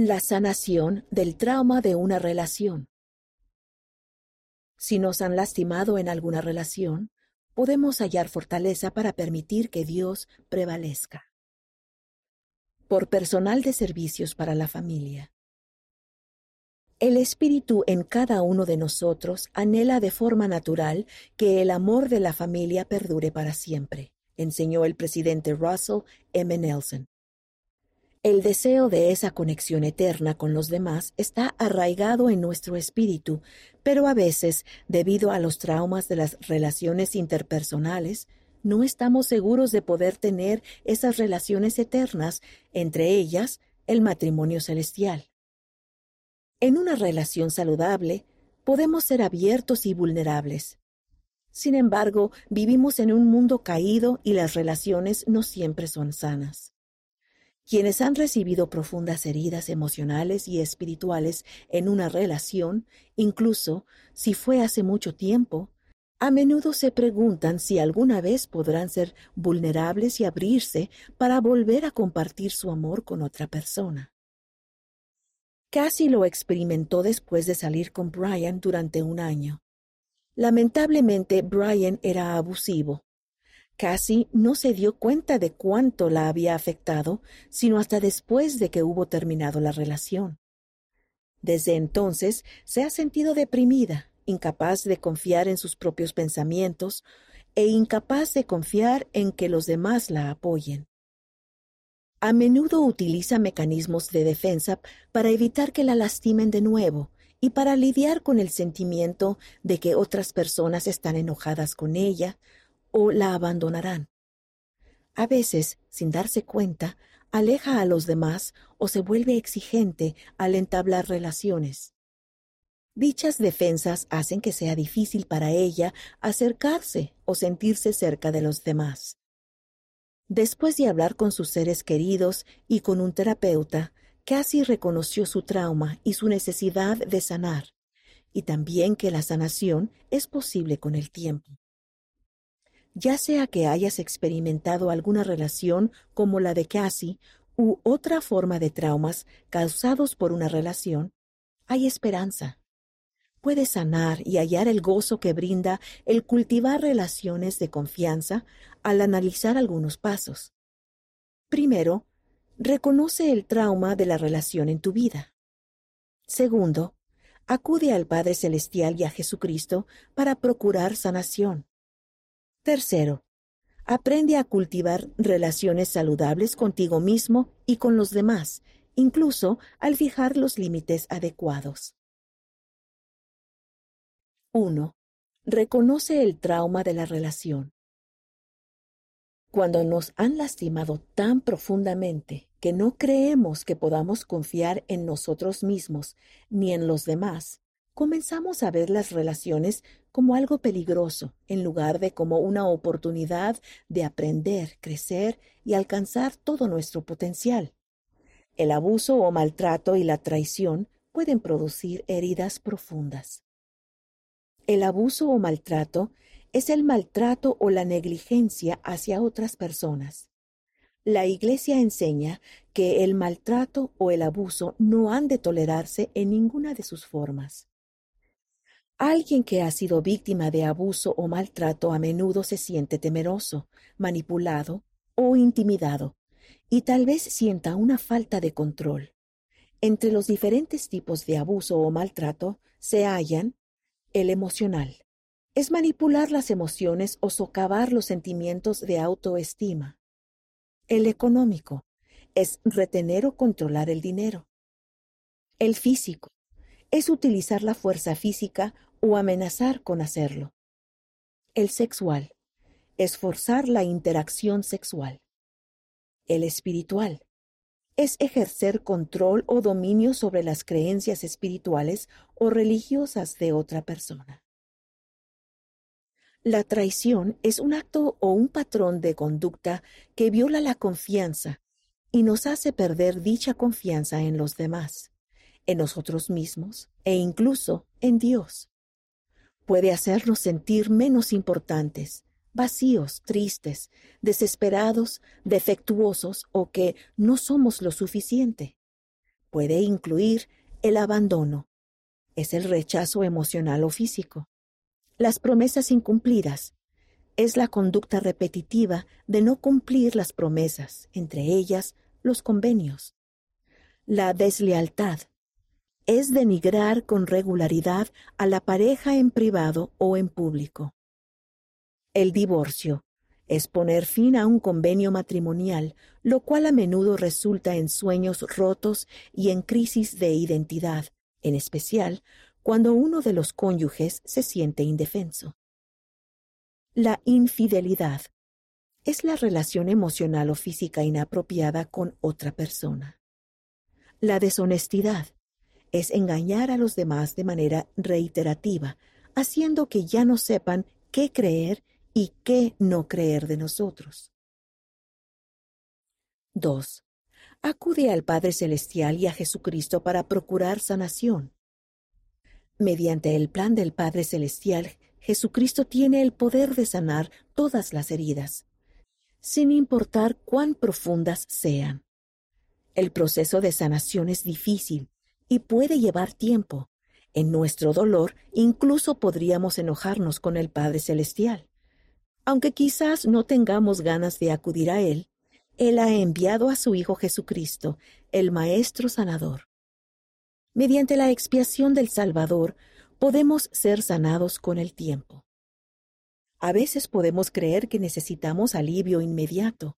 La sanación del trauma de una relación. Si nos han lastimado en alguna relación, podemos hallar fortaleza para permitir que Dios prevalezca. Por personal de servicios para la familia. El espíritu en cada uno de nosotros anhela de forma natural que el amor de la familia perdure para siempre, enseñó el presidente Russell M. Nelson. El deseo de esa conexión eterna con los demás está arraigado en nuestro espíritu, pero a veces, debido a los traumas de las relaciones interpersonales, no estamos seguros de poder tener esas relaciones eternas, entre ellas el matrimonio celestial. En una relación saludable, podemos ser abiertos y vulnerables. Sin embargo, vivimos en un mundo caído y las relaciones no siempre son sanas. Quienes han recibido profundas heridas emocionales y espirituales en una relación, incluso si fue hace mucho tiempo, a menudo se preguntan si alguna vez podrán ser vulnerables y abrirse para volver a compartir su amor con otra persona. Casi lo experimentó después de salir con Brian durante un año. Lamentablemente, Brian era abusivo Casi no se dio cuenta de cuánto la había afectado, sino hasta después de que hubo terminado la relación. Desde entonces se ha sentido deprimida, incapaz de confiar en sus propios pensamientos e incapaz de confiar en que los demás la apoyen. A menudo utiliza mecanismos de defensa para evitar que la lastimen de nuevo y para lidiar con el sentimiento de que otras personas están enojadas con ella o la abandonarán. A veces, sin darse cuenta, aleja a los demás o se vuelve exigente al entablar relaciones. Dichas defensas hacen que sea difícil para ella acercarse o sentirse cerca de los demás. Después de hablar con sus seres queridos y con un terapeuta, casi reconoció su trauma y su necesidad de sanar, y también que la sanación es posible con el tiempo ya sea que hayas experimentado alguna relación como la de Cassie u otra forma de traumas causados por una relación, hay esperanza. Puedes sanar y hallar el gozo que brinda el cultivar relaciones de confianza al analizar algunos pasos. Primero, reconoce el trauma de la relación en tu vida. Segundo, acude al Padre Celestial y a Jesucristo para procurar sanación. Tercero, aprende a cultivar relaciones saludables contigo mismo y con los demás, incluso al fijar los límites adecuados. 1. Reconoce el trauma de la relación. Cuando nos han lastimado tan profundamente que no creemos que podamos confiar en nosotros mismos ni en los demás, comenzamos a ver las relaciones como algo peligroso en lugar de como una oportunidad de aprender, crecer y alcanzar todo nuestro potencial. El abuso o maltrato y la traición pueden producir heridas profundas. El abuso o maltrato es el maltrato o la negligencia hacia otras personas. La Iglesia enseña que el maltrato o el abuso no han de tolerarse en ninguna de sus formas. Alguien que ha sido víctima de abuso o maltrato a menudo se siente temeroso, manipulado o intimidado, y tal vez sienta una falta de control. Entre los diferentes tipos de abuso o maltrato se hallan el emocional. Es manipular las emociones o socavar los sentimientos de autoestima. El económico es retener o controlar el dinero. El físico es utilizar la fuerza física o amenazar con hacerlo. El sexual es forzar la interacción sexual. El espiritual es ejercer control o dominio sobre las creencias espirituales o religiosas de otra persona. La traición es un acto o un patrón de conducta que viola la confianza y nos hace perder dicha confianza en los demás, en nosotros mismos e incluso en Dios puede hacernos sentir menos importantes, vacíos, tristes, desesperados, defectuosos o que no somos lo suficiente. Puede incluir el abandono. Es el rechazo emocional o físico. Las promesas incumplidas. Es la conducta repetitiva de no cumplir las promesas, entre ellas los convenios. La deslealtad. Es denigrar con regularidad a la pareja en privado o en público. El divorcio es poner fin a un convenio matrimonial, lo cual a menudo resulta en sueños rotos y en crisis de identidad, en especial cuando uno de los cónyuges se siente indefenso. La infidelidad es la relación emocional o física inapropiada con otra persona. La deshonestidad es engañar a los demás de manera reiterativa, haciendo que ya no sepan qué creer y qué no creer de nosotros. 2. Acude al Padre Celestial y a Jesucristo para procurar sanación. Mediante el plan del Padre Celestial, Jesucristo tiene el poder de sanar todas las heridas, sin importar cuán profundas sean. El proceso de sanación es difícil y puede llevar tiempo. En nuestro dolor incluso podríamos enojarnos con el Padre Celestial. Aunque quizás no tengamos ganas de acudir a Él, Él ha enviado a su Hijo Jesucristo, el Maestro Sanador. Mediante la expiación del Salvador, podemos ser sanados con el tiempo. A veces podemos creer que necesitamos alivio inmediato,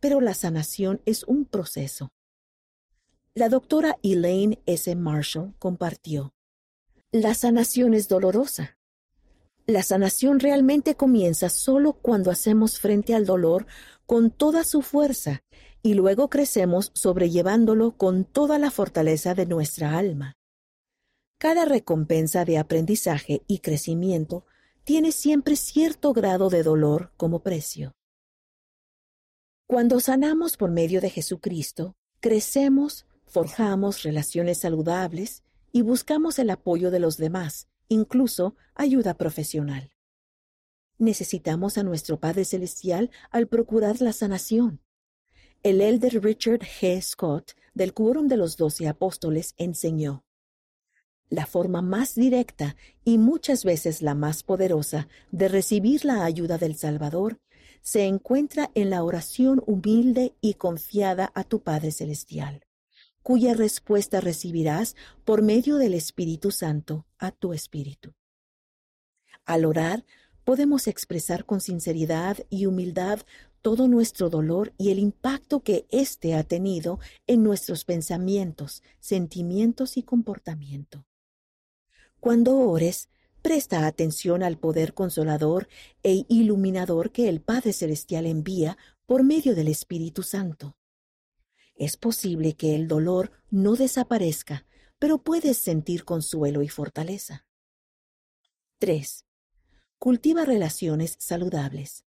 pero la sanación es un proceso. La doctora Elaine S. Marshall compartió, La sanación es dolorosa, la sanación realmente comienza solo cuando hacemos frente al dolor con toda su fuerza y luego crecemos sobrellevándolo con toda la fortaleza de nuestra alma. Cada recompensa de aprendizaje y crecimiento tiene siempre cierto grado de dolor como precio. Cuando sanamos por medio de Jesucristo, crecemos, forjamos relaciones saludables y buscamos el apoyo de los demás, incluso ayuda profesional. Necesitamos a nuestro Padre Celestial al procurar la sanación. El elder Richard G. Scott del Quórum de los Doce Apóstoles enseñó la forma más directa y muchas veces la más poderosa de recibir la ayuda del Salvador se encuentra en la oración humilde y confiada a tu Padre Celestial cuya respuesta recibirás por medio del Espíritu Santo a tu espíritu. Al orar, podemos expresar con sinceridad y humildad todo nuestro dolor y el impacto que éste ha tenido en nuestros pensamientos, sentimientos y comportamiento. Cuando ores, presta atención al poder consolador e iluminador que el Padre Celestial envía por medio del Espíritu Santo. Es posible que el dolor no desaparezca, pero puedes sentir consuelo y fortaleza. 3. Cultiva relaciones saludables.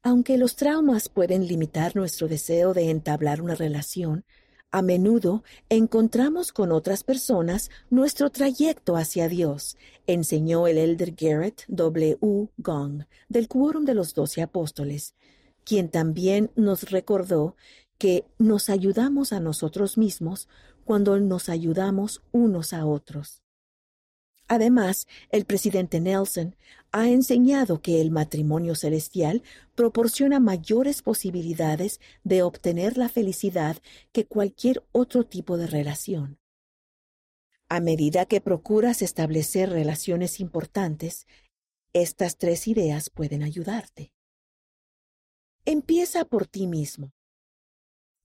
Aunque los traumas pueden limitar nuestro deseo de entablar una relación, a menudo encontramos con otras personas nuestro trayecto hacia Dios, enseñó el elder Garrett W. Gong del Quórum de los Doce Apóstoles, quien también nos recordó que nos ayudamos a nosotros mismos cuando nos ayudamos unos a otros. Además, el presidente Nelson ha enseñado que el matrimonio celestial proporciona mayores posibilidades de obtener la felicidad que cualquier otro tipo de relación. A medida que procuras establecer relaciones importantes, estas tres ideas pueden ayudarte. Empieza por ti mismo.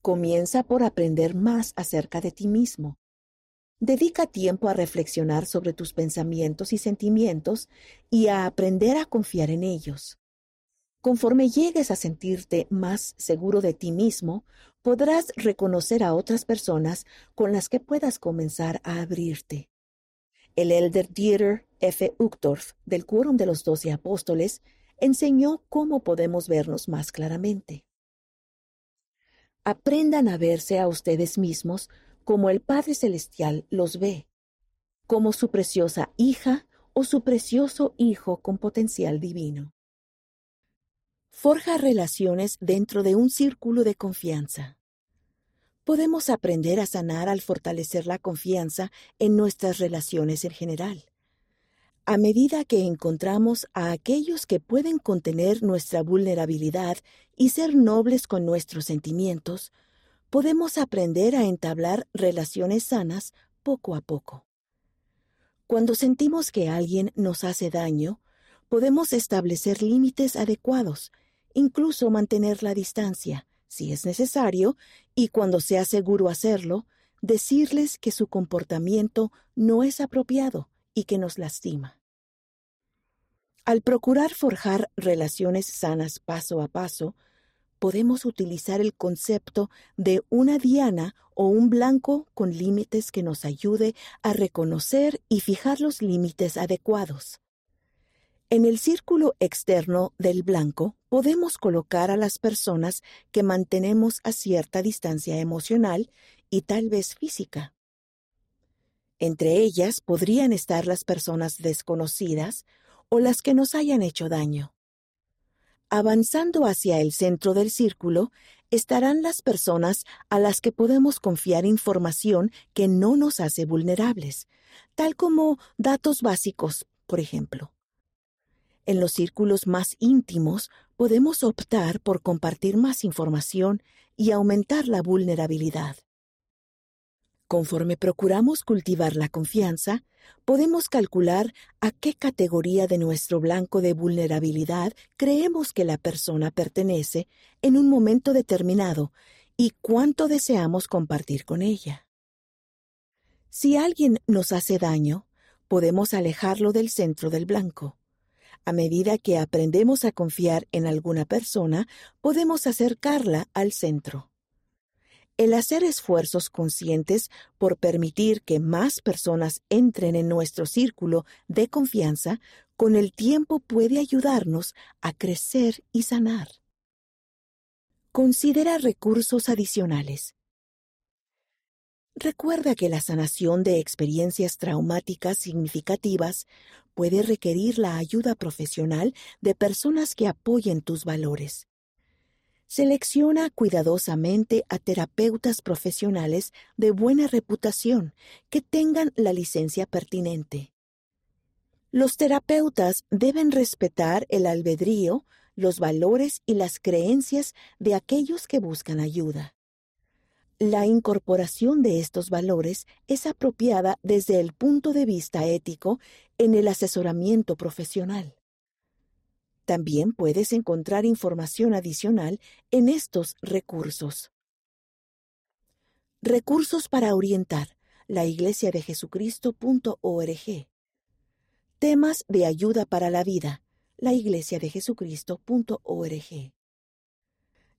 Comienza por aprender más acerca de ti mismo. Dedica tiempo a reflexionar sobre tus pensamientos y sentimientos y a aprender a confiar en ellos. Conforme llegues a sentirte más seguro de ti mismo, podrás reconocer a otras personas con las que puedas comenzar a abrirte. El elder Dieter F. Uchtdorf del Quórum de los Doce Apóstoles enseñó cómo podemos vernos más claramente. Aprendan a verse a ustedes mismos como el Padre Celestial los ve, como su preciosa hija o su precioso hijo con potencial divino. Forja relaciones dentro de un círculo de confianza. podemos aprender a sanar al fortalecer la confianza en nuestras relaciones en general. A medida que encontramos a aquellos que pueden contener nuestra vulnerabilidad y ser nobles con nuestros sentimientos, podemos aprender a entablar relaciones sanas poco a poco. Cuando sentimos que alguien nos hace daño, podemos establecer límites adecuados, incluso mantener la distancia, si es necesario, y cuando sea seguro hacerlo, decirles que su comportamiento no es apropiado y que nos lastima. Al procurar forjar relaciones sanas paso a paso, podemos utilizar el concepto de una diana o un blanco con límites que nos ayude a reconocer y fijar los límites adecuados. En el círculo externo del blanco podemos colocar a las personas que mantenemos a cierta distancia emocional y tal vez física. Entre ellas podrían estar las personas desconocidas o las que nos hayan hecho daño. Avanzando hacia el centro del círculo estarán las personas a las que podemos confiar información que no nos hace vulnerables, tal como datos básicos, por ejemplo. En los círculos más íntimos podemos optar por compartir más información y aumentar la vulnerabilidad. Conforme procuramos cultivar la confianza, podemos calcular a qué categoría de nuestro blanco de vulnerabilidad creemos que la persona pertenece en un momento determinado y cuánto deseamos compartir con ella. Si alguien nos hace daño, podemos alejarlo del centro del blanco. A medida que aprendemos a confiar en alguna persona, podemos acercarla al centro. El hacer esfuerzos conscientes por permitir que más personas entren en nuestro círculo de confianza con el tiempo puede ayudarnos a crecer y sanar. Considera recursos adicionales. Recuerda que la sanación de experiencias traumáticas significativas puede requerir la ayuda profesional de personas que apoyen tus valores. Selecciona cuidadosamente a terapeutas profesionales de buena reputación que tengan la licencia pertinente. Los terapeutas deben respetar el albedrío, los valores y las creencias de aquellos que buscan ayuda. La incorporación de estos valores es apropiada desde el punto de vista ético en el asesoramiento profesional. También puedes encontrar información adicional en estos recursos. Recursos para orientar la iglesia de Jesucristo.org. Temas de ayuda para la vida la iglesia de Jesucristo.org.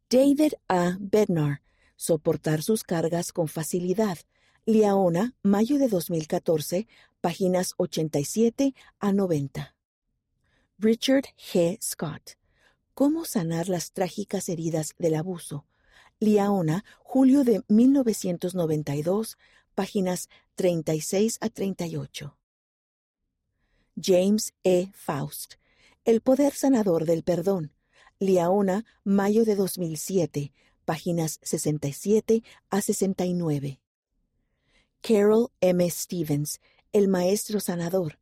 David A. Bednar, Soportar sus cargas con facilidad. Liaona, mayo de 2014, páginas 87 a 90. Richard G. Scott. Cómo sanar las trágicas heridas del abuso. Liaona, julio de 1992, páginas 36 a 38. James E. Faust. El poder sanador del perdón. Liaona, mayo de 2007, páginas 67 a 69. Carol M. Stevens. El maestro sanador.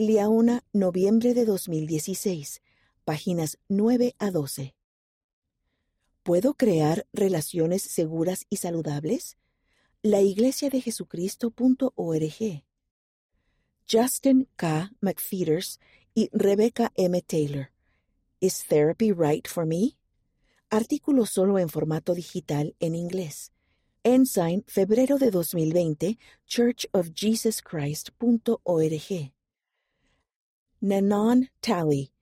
Liaona, noviembre de 2016, páginas 9 a 12. ¿Puedo crear relaciones seguras y saludables? La Iglesia de Jesucristo.org. Justin K. McFeeters y Rebecca M. Taylor. ¿Is therapy right for me? Artículo solo en formato digital en inglés. Ensign, febrero de 2020, churchofjesuschrist.org. Nanon Tally.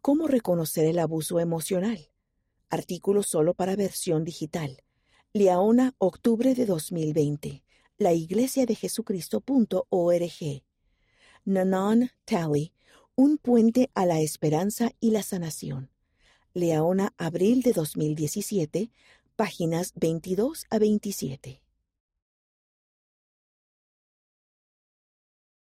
¿Cómo reconocer el abuso emocional? Artículo solo para versión digital. Liaona, octubre de 2020. La Iglesia de Jesucristo.org. Nanon Tally. Un puente a la esperanza y la sanación. Leona, abril de 2017, páginas 22 a 27.